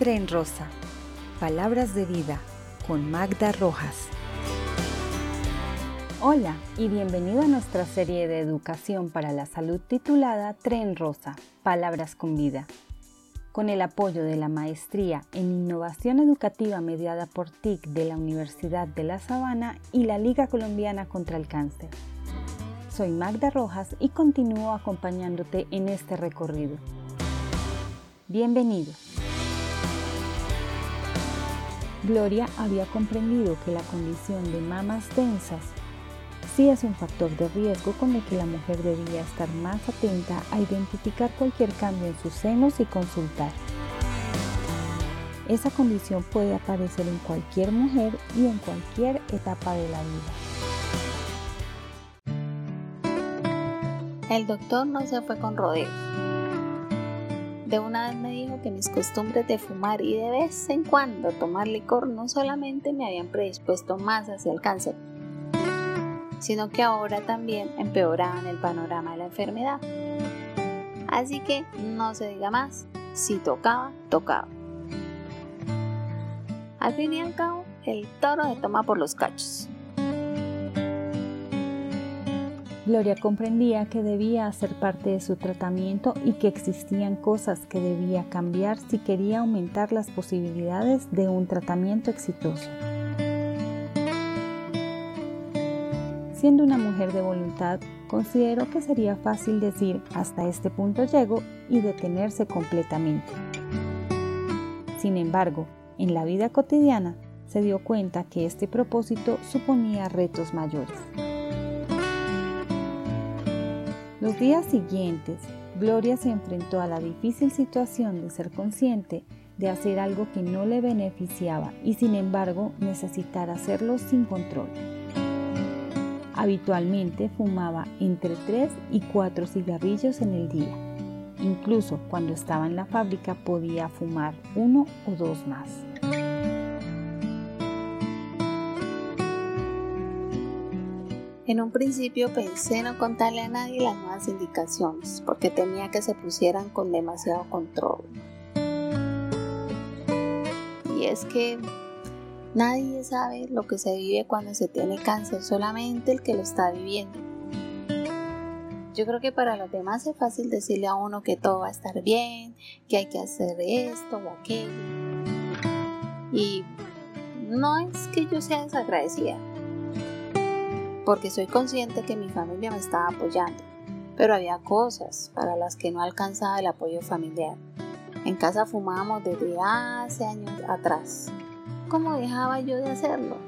Tren Rosa. Palabras de vida con Magda Rojas. Hola y bienvenido a nuestra serie de educación para la salud titulada Tren Rosa. Palabras con vida. Con el apoyo de la Maestría en Innovación Educativa mediada por TIC de la Universidad de La Sabana y la Liga Colombiana contra el Cáncer. Soy Magda Rojas y continúo acompañándote en este recorrido. Bienvenido. Gloria había comprendido que la condición de mamas densas sí es un factor de riesgo con el que la mujer debía estar más atenta a identificar cualquier cambio en sus senos y consultar. Esa condición puede aparecer en cualquier mujer y en cualquier etapa de la vida. El doctor no se fue con rodeos de una vez me dijo que mis costumbres de fumar y de vez en cuando tomar licor no solamente me habían predispuesto más hacia el cáncer, sino que ahora también empeoraban el panorama de la enfermedad. Así que no se diga más, si tocaba, tocaba. Al fin y al cabo, el toro se toma por los cachos. Gloria comprendía que debía hacer parte de su tratamiento y que existían cosas que debía cambiar si quería aumentar las posibilidades de un tratamiento exitoso. Siendo una mujer de voluntad, consideró que sería fácil decir hasta este punto llego y detenerse completamente. Sin embargo, en la vida cotidiana se dio cuenta que este propósito suponía retos mayores. Los días siguientes, Gloria se enfrentó a la difícil situación de ser consciente de hacer algo que no le beneficiaba y sin embargo necesitar hacerlo sin control. Habitualmente fumaba entre 3 y 4 cigarrillos en el día. Incluso cuando estaba en la fábrica podía fumar uno o dos más. En un principio pensé no contarle a nadie las nuevas indicaciones porque temía que se pusieran con demasiado control. Y es que nadie sabe lo que se vive cuando se tiene cáncer, solamente el que lo está viviendo. Yo creo que para los demás es fácil decirle a uno que todo va a estar bien, que hay que hacer esto o aquello. Y no es que yo sea desagradecida, porque soy consciente que mi familia me estaba apoyando, pero había cosas para las que no alcanzaba el apoyo familiar. En casa fumábamos desde hace años atrás. ¿Cómo dejaba yo de hacerlo?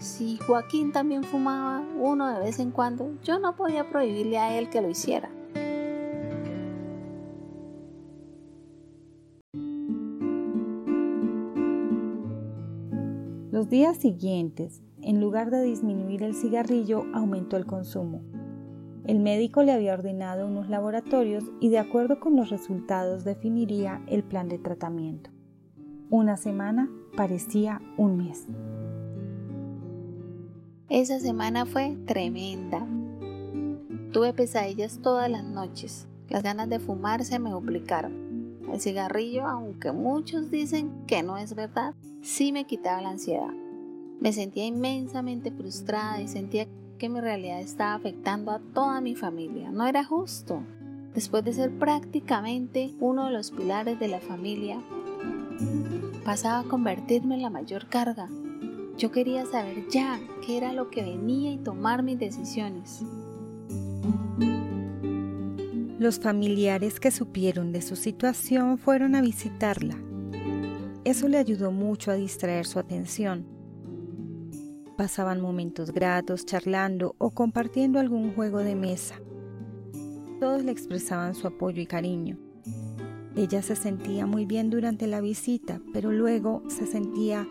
Si Joaquín también fumaba uno de vez en cuando, yo no podía prohibirle a él que lo hiciera. Los días siguientes, en lugar de disminuir el cigarrillo, aumentó el consumo. El médico le había ordenado unos laboratorios y de acuerdo con los resultados definiría el plan de tratamiento. Una semana parecía un mes. Esa semana fue tremenda. Tuve pesadillas todas las noches. Las ganas de fumar se me duplicaron. El cigarrillo, aunque muchos dicen que no es verdad, sí me quitaba la ansiedad. Me sentía inmensamente frustrada y sentía que mi realidad estaba afectando a toda mi familia. No era justo. Después de ser prácticamente uno de los pilares de la familia, pasaba a convertirme en la mayor carga. Yo quería saber ya qué era lo que venía y tomar mis decisiones. Los familiares que supieron de su situación fueron a visitarla. Eso le ayudó mucho a distraer su atención Pasaban momentos gratos charlando o compartiendo algún juego de mesa. Todos le expresaban su apoyo y cariño. Ella se sentía muy bien durante la visita, pero luego se sentía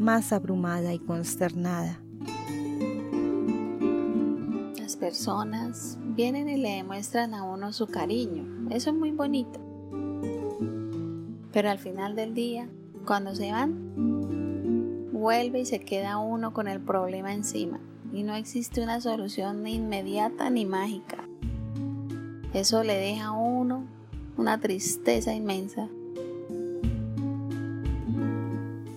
más abrumada y consternada. Las personas vienen y le demuestran a uno su cariño. Eso es muy bonito. Pero al final del día, cuando se van, vuelve y se queda uno con el problema encima y no existe una solución ni inmediata ni mágica. Eso le deja a uno una tristeza inmensa.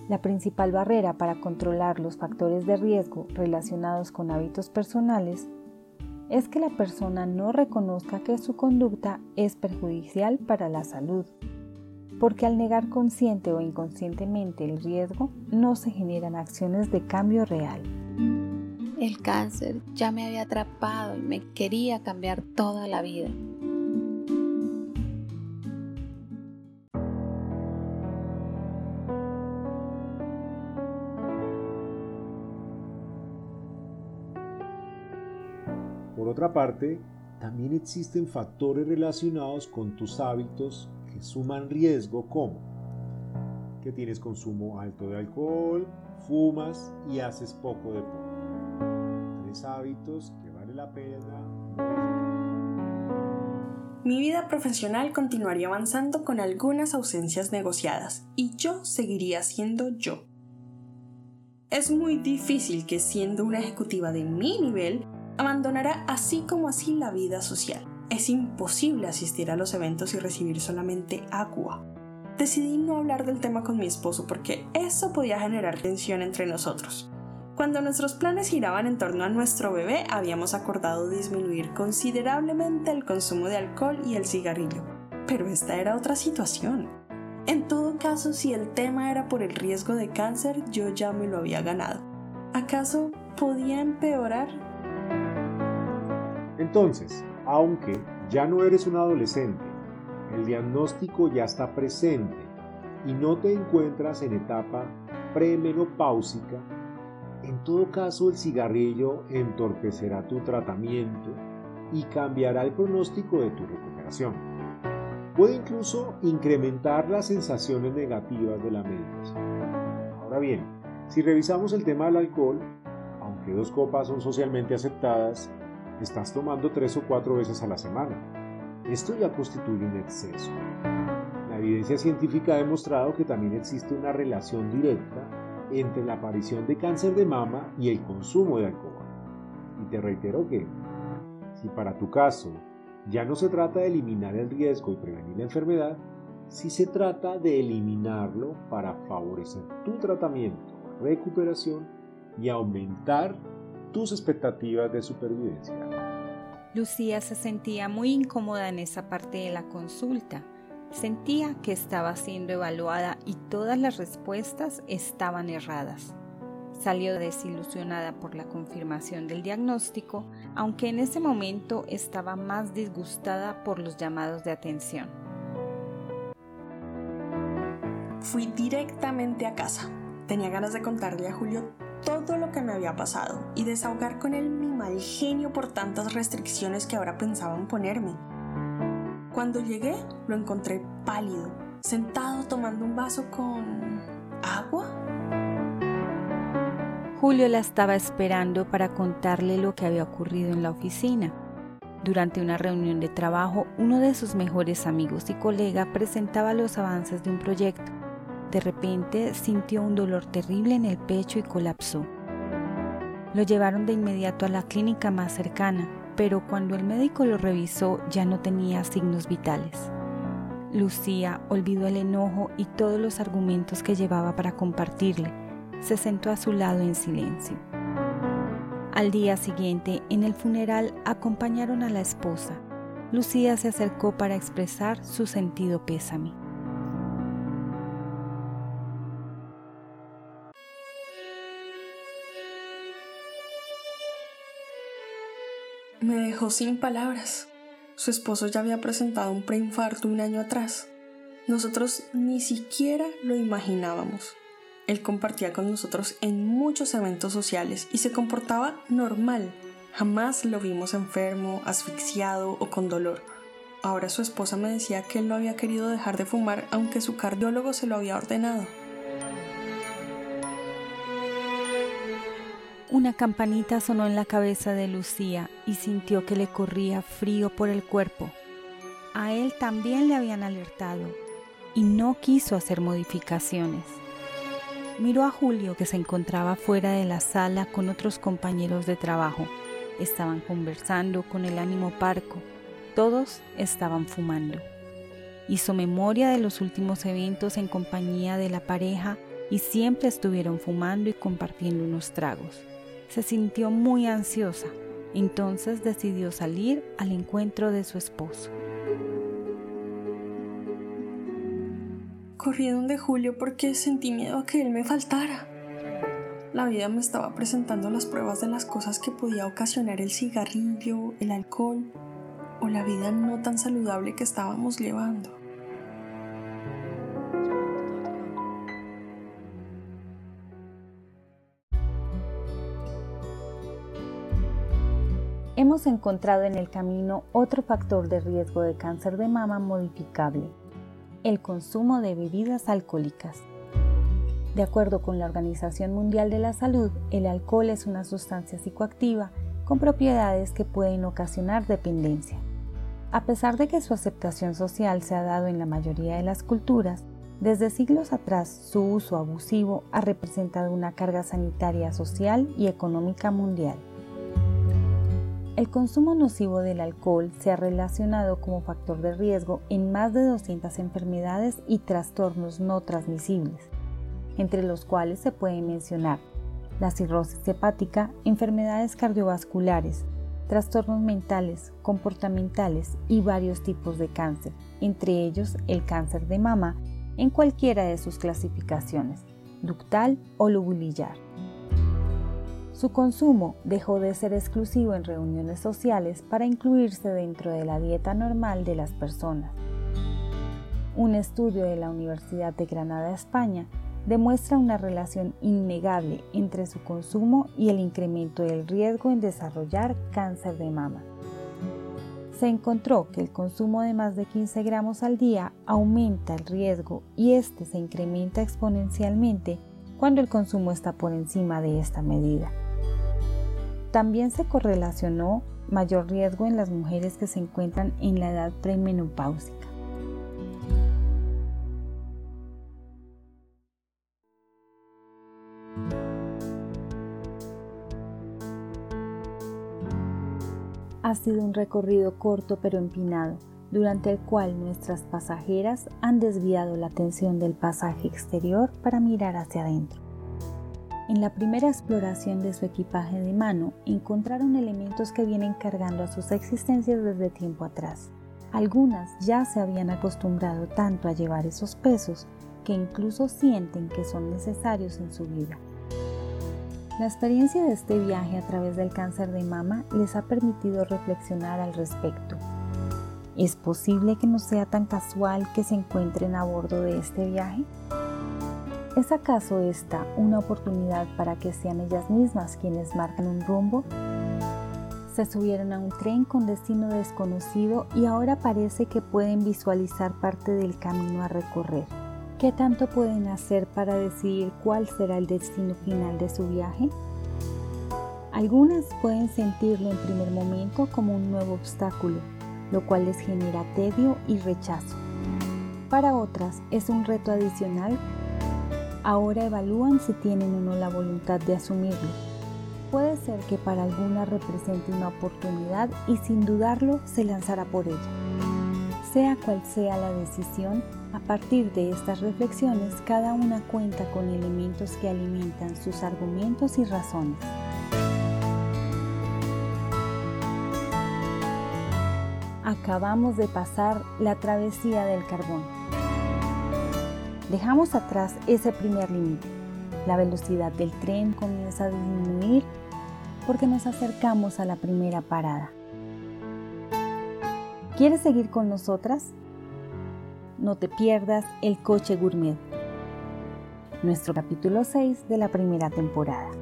La principal barrera para controlar los factores de riesgo relacionados con hábitos personales es que la persona no reconozca que su conducta es perjudicial para la salud, porque al negar consciente o inconscientemente el riesgo, no se generan acciones de cambio real. El cáncer ya me había atrapado y me quería cambiar toda la vida. Por otra parte, también existen factores relacionados con tus hábitos que suman riesgo como que tienes consumo alto de alcohol, fumas y haces poco deporte hábitos que vale la pena Mi vida profesional continuaría avanzando con algunas ausencias negociadas y yo seguiría siendo yo. Es muy difícil que siendo una ejecutiva de mi nivel abandonara así como así la vida social. Es imposible asistir a los eventos y recibir solamente agua. Decidí no hablar del tema con mi esposo porque eso podía generar tensión entre nosotros. Cuando nuestros planes giraban en torno a nuestro bebé, habíamos acordado disminuir considerablemente el consumo de alcohol y el cigarrillo. Pero esta era otra situación. En todo caso, si el tema era por el riesgo de cáncer, yo ya me lo había ganado. ¿Acaso podía empeorar? Entonces, aunque ya no eres un adolescente, el diagnóstico ya está presente y no te encuentras en etapa premenopáusica, en todo caso, el cigarrillo entorpecerá tu tratamiento y cambiará el pronóstico de tu recuperación. Puede incluso incrementar las sensaciones negativas de la medicación. Ahora bien, si revisamos el tema del alcohol, aunque dos copas son socialmente aceptadas, estás tomando tres o cuatro veces a la semana. Esto ya constituye un exceso. La evidencia científica ha demostrado que también existe una relación directa entre la aparición de cáncer de mama y el consumo de alcohol. Y te reitero que, si para tu caso ya no se trata de eliminar el riesgo y prevenir la enfermedad, si se trata de eliminarlo para favorecer tu tratamiento, recuperación y aumentar tus expectativas de supervivencia. Lucía se sentía muy incómoda en esa parte de la consulta Sentía que estaba siendo evaluada y todas las respuestas estaban erradas. Salió desilusionada por la confirmación del diagnóstico, aunque en ese momento estaba más disgustada por los llamados de atención. Fui directamente a casa. Tenía ganas de contarle a Julio todo lo que me había pasado y desahogar con él mi mal genio por tantas restricciones que ahora pensaban ponerme. Cuando llegué, lo encontré pálido, sentado tomando un vaso con agua. Julio la estaba esperando para contarle lo que había ocurrido en la oficina. Durante una reunión de trabajo, uno de sus mejores amigos y colega presentaba los avances de un proyecto. De repente sintió un dolor terrible en el pecho y colapsó. Lo llevaron de inmediato a la clínica más cercana, pero cuando el médico lo revisó ya no tenía signos vitales. Lucía olvidó el enojo y todos los argumentos que llevaba para compartirle. Se sentó a su lado en silencio. Al día siguiente, en el funeral, acompañaron a la esposa. Lucía se acercó para expresar su sentido pésame. Me dejó sin palabras. Su esposo ya había presentado un preinfarto un año atrás. Nosotros ni siquiera lo imaginábamos. Él compartía con nosotros en muchos eventos sociales y se comportaba normal. Jamás lo vimos enfermo, asfixiado o con dolor. Ahora su esposa me decía que él no había querido dejar de fumar aunque su cardiólogo se lo había ordenado. Una campanita sonó en la cabeza de Lucía y sintió que le corría frío por el cuerpo. A él también le habían alertado y no quiso hacer modificaciones. Miró a Julio que se encontraba fuera de la sala con otros compañeros de trabajo. Estaban conversando con el ánimo parco. Todos estaban fumando. Hizo memoria de los últimos eventos en compañía de la pareja y siempre estuvieron fumando y compartiendo unos tragos. Se sintió muy ansiosa, entonces decidió salir al encuentro de su esposo. Corrí donde Julio porque sentí miedo a que él me faltara. La vida me estaba presentando las pruebas de las cosas que podía ocasionar el cigarrillo, el alcohol o la vida no tan saludable que estábamos llevando. Hemos encontrado en el camino otro factor de riesgo de cáncer de mama modificable, el consumo de bebidas alcohólicas. De acuerdo con la Organización Mundial de la Salud, el alcohol es una sustancia psicoactiva con propiedades que pueden ocasionar dependencia. A pesar de que su aceptación social se ha dado en la mayoría de las culturas, desde siglos atrás su uso abusivo ha representado una carga sanitaria social y económica mundial. El consumo nocivo del alcohol se ha relacionado como factor de riesgo en más de 200 enfermedades y trastornos no transmisibles, entre los cuales se pueden mencionar la cirrosis hepática, enfermedades cardiovasculares, trastornos mentales, comportamentales y varios tipos de cáncer, entre ellos el cáncer de mama en cualquiera de sus clasificaciones, ductal o lobulillar. Su consumo dejó de ser exclusivo en reuniones sociales para incluirse dentro de la dieta normal de las personas. Un estudio de la Universidad de Granada, España, demuestra una relación innegable entre su consumo y el incremento del riesgo en desarrollar cáncer de mama. Se encontró que el consumo de más de 15 gramos al día aumenta el riesgo y este se incrementa exponencialmente cuando el consumo está por encima de esta medida. También se correlacionó mayor riesgo en las mujeres que se encuentran en la edad premenopáusica. Ha sido un recorrido corto pero empinado, durante el cual nuestras pasajeras han desviado la atención del pasaje exterior para mirar hacia adentro. En la primera exploración de su equipaje de mano, encontraron elementos que vienen cargando a sus existencias desde tiempo atrás. Algunas ya se habían acostumbrado tanto a llevar esos pesos que incluso sienten que son necesarios en su vida. La experiencia de este viaje a través del cáncer de mama les ha permitido reflexionar al respecto. ¿Es posible que no sea tan casual que se encuentren a bordo de este viaje? ¿Es acaso esta una oportunidad para que sean ellas mismas quienes marcan un rumbo? Se subieron a un tren con destino desconocido y ahora parece que pueden visualizar parte del camino a recorrer. ¿Qué tanto pueden hacer para decidir cuál será el destino final de su viaje? Algunas pueden sentirlo en primer momento como un nuevo obstáculo, lo cual les genera tedio y rechazo. Para otras es un reto adicional Ahora evalúan si tienen o no la voluntad de asumirlo. Puede ser que para alguna represente una oportunidad y sin dudarlo se lanzará por ella. Sea cual sea la decisión, a partir de estas reflexiones cada una cuenta con elementos que alimentan sus argumentos y razones. Acabamos de pasar la travesía del carbón Dejamos atrás ese primer límite. La velocidad del tren comienza a disminuir porque nos acercamos a la primera parada. ¿Quieres seguir con nosotras? No te pierdas el coche gourmet, nuestro capítulo 6 de la primera temporada.